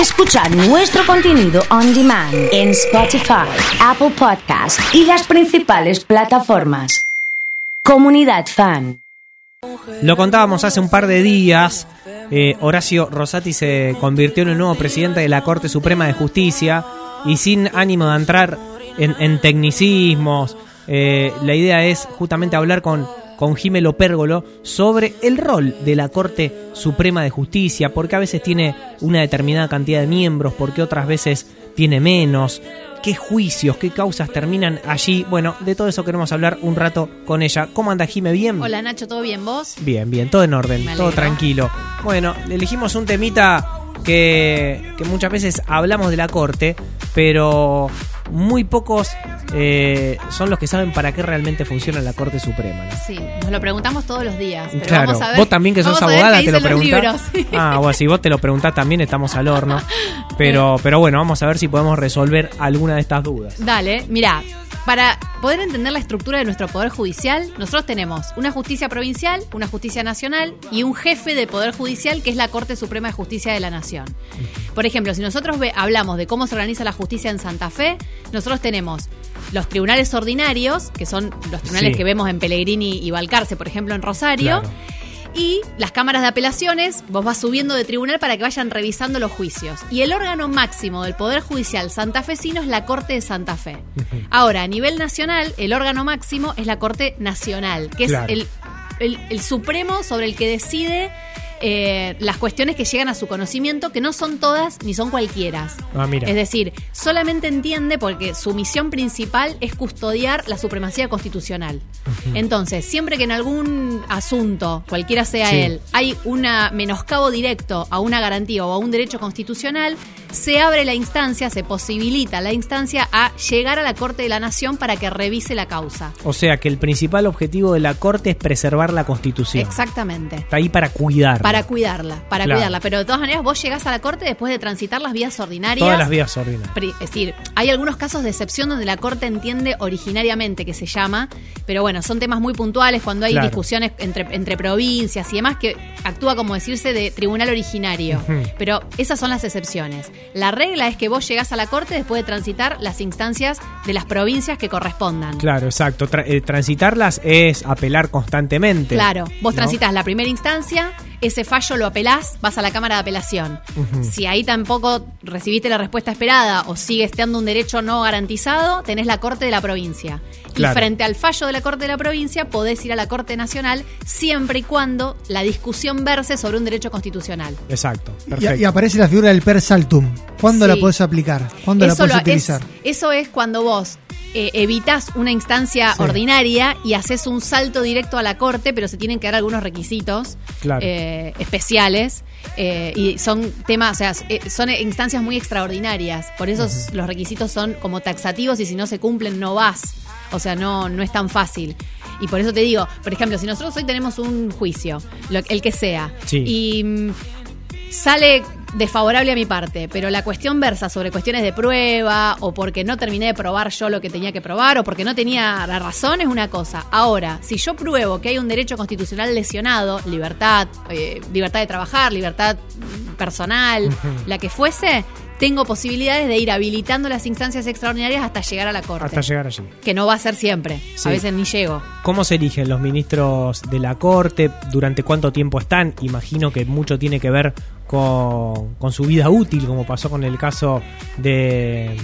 Escuchar nuestro contenido on demand en Spotify, Apple Podcast y las principales plataformas. Comunidad Fan. Lo contábamos hace un par de días. eh, Horacio Rosati se convirtió en el nuevo presidente de la Corte Suprema de Justicia y sin ánimo de entrar en, en tecnicismos, eh, la idea es justamente hablar con, con Jimelo Pérgolo sobre el rol de la Corte Suprema de Justicia, porque a veces tiene una determinada cantidad de miembros, porque otras veces tiene menos, qué juicios, qué causas terminan allí. Bueno, de todo eso queremos hablar un rato con ella. ¿Cómo anda Jime? ¿Bien? Hola Nacho, ¿todo bien vos? Bien, bien, todo en orden, todo tranquilo. Bueno, elegimos un temita que, que muchas veces hablamos de la corte, pero muy pocos eh, son los que saben para qué realmente funciona la Corte Suprema. ¿no? Sí, nos lo preguntamos todos los días. Pero Claro, vamos a ver, vos también que sos abogada te lo preguntás. Ah, bueno, si vos te lo preguntás también estamos al horno. Pero, pero bueno, vamos a ver si podemos resolver alguna de estas dudas. Dale, mira, para poder entender la estructura de nuestro poder judicial, nosotros tenemos una justicia provincial, una justicia nacional y un jefe de poder judicial que es la Corte Suprema de Justicia de la Nación. Por ejemplo, si nosotros ve- hablamos de cómo se organiza la justicia en Santa Fe, nosotros tenemos los tribunales ordinarios, que son los tribunales Sí. que vemos en Pellegrini y Balcarce, por ejemplo, en Rosario. Claro. Y las cámaras de apelaciones, vos vas subiendo de tribunal para que vayan revisando los juicios. Y el órgano máximo del Poder Judicial santafesino es la Corte de Santa Fe. Ahora, a nivel nacional, el órgano máximo es la Corte Nacional, que Claro. es el, el- el supremo sobre el que decide eh, las cuestiones que llegan a su conocimiento, que no son todas ni son cualquiera. Ah, mira. Es decir, solamente entiende porque su misión principal es custodiar la supremacía constitucional. Entonces, siempre que en algún asunto, cualquiera sea Sí. él, hay un menoscabo directo a una garantía o a un derecho constitucional, se abre la instancia, se posibilita la instancia a llegar a la Corte de la Nación para que revise la causa. O sea que el principal objetivo de la Corte es preservar la Constitución. Exactamente. Está ahí para cuidar. Para cuidarla, para Claro. cuidarla. Pero de todas maneras, vos llegás a la Corte después de transitar las vías ordinarias. Todas las vías ordinarias. Es decir, hay algunos casos de excepción donde la Corte entiende originariamente que se llama, pero bueno, son temas muy puntuales cuando hay Claro. discusiones entre, entre provincias y demás que actúa como decirse de tribunal originario. Pero esas son las excepciones. La regla es que vos llegás a la Corte después de transitar las instancias de las provincias que correspondan. Claro, exacto. Tra- eh, transitarlas es apelar constantemente. Claro, vos ¿no? transitas la primera instancia, ese fallo lo apelás, vas a la Cámara de Apelación. Si ahí tampoco recibiste la respuesta esperada o sigue estando un derecho no garantizado, tenés la Corte de la provincia. Claro. Y frente al fallo de la Corte de la provincia, podés ir a la Corte Nacional siempre y cuando la discusión verse sobre un derecho constitucional. Exacto. Y, Perfecto. y aparece la figura del per saltum. ¿Cuándo Sí. la podés aplicar? ¿Cuándo la podés lo- utilizar? es- eso es cuando vos eh, evitas una instancia Sí. ordinaria y haces un salto directo a la corte, pero se tienen que dar algunos requisitos Claro. eh, especiales eh, y son temas, o sea, son instancias muy extraordinarias. Por eso los requisitos son como taxativos y si no se cumplen no vas. O sea, no, no es tan fácil. Y por eso te digo, por ejemplo, si nosotros hoy tenemos un juicio, lo- el que sea, Sí. y mm, sale desfavorable a mi parte, pero la cuestión versa sobre cuestiones de prueba o porque no terminé de probar yo lo que tenía que probar o porque no tenía la razón es una cosa. Ahora, si yo pruebo que hay un derecho constitucional lesionado, libertad, eh, libertad de trabajar, libertad mm, personal, la que fuese, tengo posibilidades de ir habilitando las instancias extraordinarias hasta llegar a la corte. Hasta llegar allí. Que no va a ser siempre. Sí. A veces ni llego. ¿Cómo se eligen los ministros de la Corte? ¿Durante cuánto tiempo están? Imagino que mucho tiene que ver con, con su vida útil, como pasó con el caso de...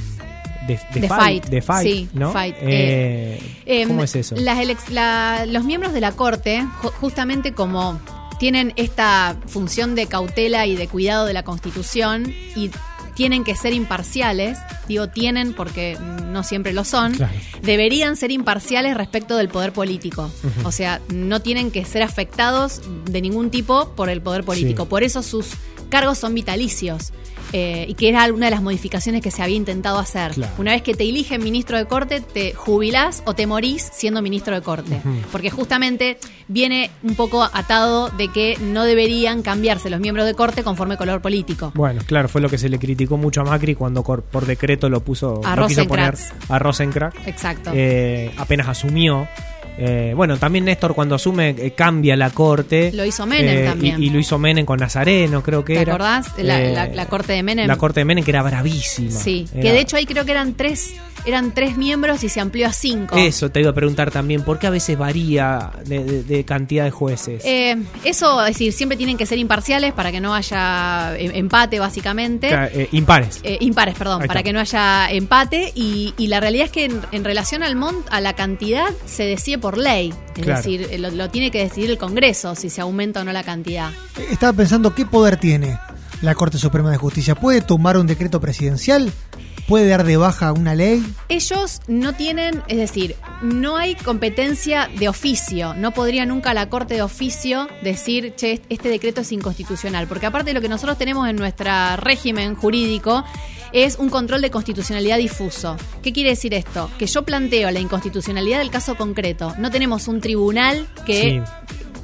De, de De Fight, Fight, de Fight, sí, ¿no? Fight. Eh, Em, ¿Cómo es eso? las la- los miembros de la Corte, ju- justamente como tienen esta función de cautela y de cuidado de la Constitución y tienen que ser imparciales, digo tienen porque no siempre lo son, Claro. deberían ser imparciales respecto del poder político. O sea, no tienen que ser afectados de ningún tipo por el poder político. Sí. Por eso sus cargos son vitalicios. eh, y que era una de las modificaciones que se había intentado hacer. Claro. Una vez que te eligen ministro de corte, te jubilás o te morís siendo ministro de corte. Porque justamente viene un poco atado de que no deberían cambiarse los miembros de corte conforme color político. Bueno, claro, fue lo que se le criticó mucho a Macri cuando por decreto lo puso A no quiso poner a Rosenkrantz. Exacto. Eh, apenas asumió. Eh, bueno, también Néstor cuando asume eh, cambia la corte. Lo hizo Menem Eh, también. Y, y lo hizo Menem con Nazareno, creo que ¿Te era. acordás? La, la- la corte de Menem. La corte de Menem que era bravísima. Sí, Era- que de hecho ahí creo que eran tres, eran tres miembros y se amplió a cinco. Eso te iba a preguntar también, ¿por qué a veces varía de, de- de cantidad de jueces? Eh, eso, es decir, siempre tienen que ser imparciales para que no haya empate, básicamente. Impares. Impares, perdón, para que no haya empate. Y, y la realidad es que en, en relación al mont, a la cantidad se decide por ley. Es Claro. decir, eh, lo, lo tiene que decidir el Congreso si se aumenta o no la cantidad. Estaba pensando qué poder tiene la Corte Suprema de Justicia. ¿Puede tomar un decreto presidencial? ¿Puede dar de baja una ley? Ellos no tienen, es decir, no hay competencia de oficio. No podría nunca la Corte de Oficio decir, che, este decreto es inconstitucional. Porque aparte de lo que nosotros tenemos en nuestro régimen jurídico es un control de constitucionalidad difuso. ¿Qué quiere decir esto? Que yo planteo la inconstitucionalidad del caso concreto. No tenemos un tribunal que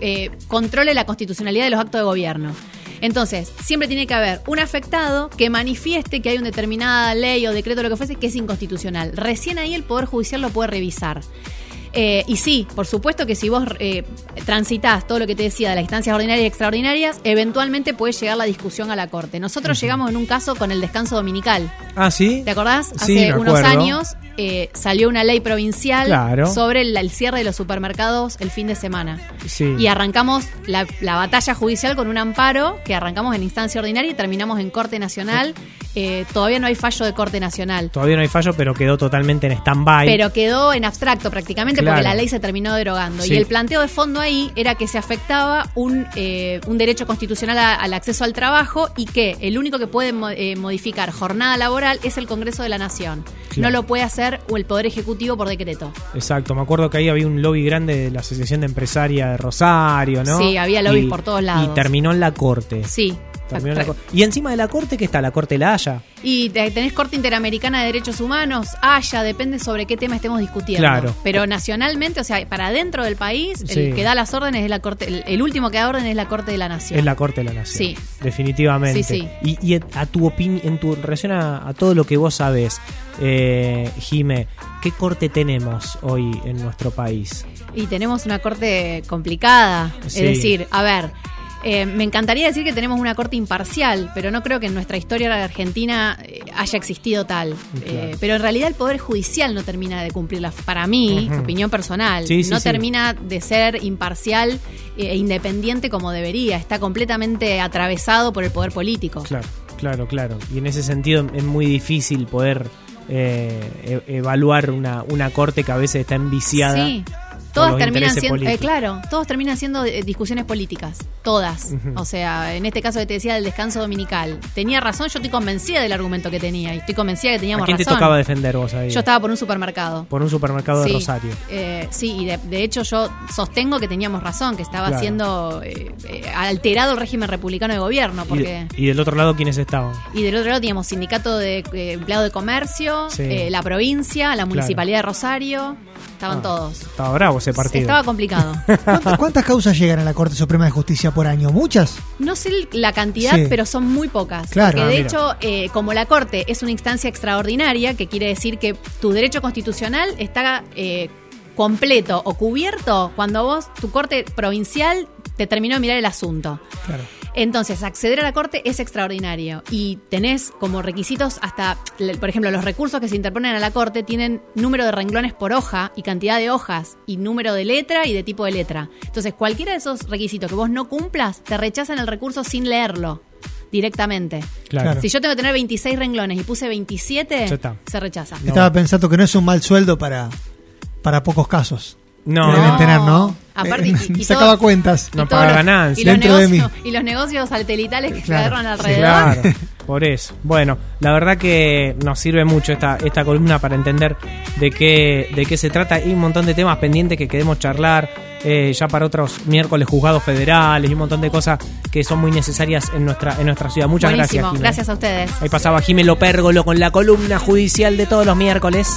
eh, controle la constitucionalidad de los actos de gobierno. Entonces, siempre tiene que haber un afectado que manifieste que hay una determinada ley o decreto, lo que fuese, que es inconstitucional. Recién ahí el Poder Judicial lo puede revisar. Eh, y sí, por supuesto que si vos eh, transitas todo lo que te decía de las instancias ordinarias y extraordinarias, eventualmente puede llegar la discusión a la Corte. Nosotros llegamos en un caso con el descanso dominical. ah, sí. ¿Te acordás? Hace unos años eh, salió una ley provincial Claro. sobre el, el cierre de los supermercados el fin de semana. Sí. Y arrancamos la, la batalla judicial con un amparo que arrancamos en instancia ordinaria y terminamos en Corte Nacional. Eh, todavía no hay fallo de Corte Nacional. Todavía no hay fallo, pero quedó totalmente en stand-by. Pero quedó en abstracto prácticamente Claro. porque la ley se terminó derogando. Sí. Y el planteo de fondo ahí era que se afectaba un, eh, un derecho constitucional a- al acceso al trabajo y que el único que puede eh, modificar jornada laboral es el Congreso de la Nación. Claro. No lo puede hacer o el Poder Ejecutivo por decreto. Exacto, me acuerdo que ahí había un lobby grande de la Asociación de Empresaria de Rosario, ¿no? Sí, había lobbies por todos lados. Y terminó en la corte. Sí. Terminó la y encima de la corte, ¿qué está? La corte de la Haya. Y te- tenés Corte Interamericana de Derechos Humanos, haya, depende sobre qué tema estemos discutiendo. Claro. Pero nacionalmente, o sea, para dentro del país, Sí. el que da las órdenes es la Corte, el, el último que da órdenes es la Corte de la Nación. Es la corte de la Nación. Sí. Definitivamente. Sí, sí. Y, y a tu opinión, en tu relación a, a todo lo que vos sabés, eh, Jime, ¿qué corte tenemos hoy en nuestro país? Y tenemos una corte complicada. Es decir, a ver, eh, me encantaría decir que tenemos una corte imparcial, pero no creo que en nuestra historia de Argentina eh, haya existido tal. Eh, pero en realidad el Poder Judicial no termina de cumplirla. Para mí, opinión personal, Sí, sí, no sí. termina de ser imparcial e independiente como debería. Está completamente atravesado por el poder político. Claro, claro, claro. Y en ese sentido es muy difícil poder eh, e- evaluar una, una corte que a veces está enviciada. Sí. Todas terminan siendo, eh, claro, todos terminan siendo eh, discusiones políticas, todas. O sea, en este caso que te decía del descanso dominical, tenía razón, yo estoy convencida del argumento que tenía y estoy convencida que ¿A teníamos quién te razón. tocaba defender vos ahí? Yo estaba por un supermercado. Por un supermercado de Rosario. eh, sí, y de, de hecho yo sostengo que teníamos razón, que estaba Claro. siendo eh, eh, alterado el régimen republicano de gobierno, Y, porque... de- y del otro lado, ¿quiénes estaban? Y del otro lado teníamos sindicato de empleado de comercio, Sí. la provincia, la municipalidad de Rosario, estaban Ah, todos. Estaba bravo ese partido. Estaba complicado. ¿Cuántas, cuántas causas llegan a la Corte Suprema de Justicia por año? ¿Muchas? No sé la cantidad, Sí. pero son muy pocas. Claro. Porque Ah, de mira. hecho, eh, como la Corte es una instancia extraordinaria, que quiere decir que tu derecho constitucional está eh, completo o cubierto cuando vos, tu Corte provincial, te terminó de mirar el asunto. Claro. Entonces, acceder a la Corte es extraordinario y tenés como requisitos hasta, por ejemplo, los recursos que se interponen a la Corte tienen número de renglones por hoja y cantidad de hojas y número de letra y de tipo de letra. Entonces, cualquiera de esos requisitos que vos no cumplas, te rechazan el recurso sin leerlo directamente. Claro. Si yo tengo que tener 26 renglones y puse 27, Ya está. se rechaza. No. Estaba pensando que no es un mal sueldo para, para pocos casos. No, deben No. tener, ¿no? Aparte, y- y sacaba todo- cuentas. No Y paga ganancias. Y los, Dentro de negocios, mí. y los negocios satelitales que Claro, se agarran sí, alrededor. Claro, por eso. Bueno, la verdad que nos sirve mucho esta, esta columna para entender de qué, de qué se trata. Hay un montón de temas pendientes que queremos charlar. eh, ya para otros miércoles juzgados federales y un montón de cosas que son muy necesarias en nuestra, en nuestra ciudad. Muchas Buenísimo, gracias. Jimé. gracias a ustedes. Ahí pasaba Jimé Lopérgolo con la columna judicial de todos los miércoles.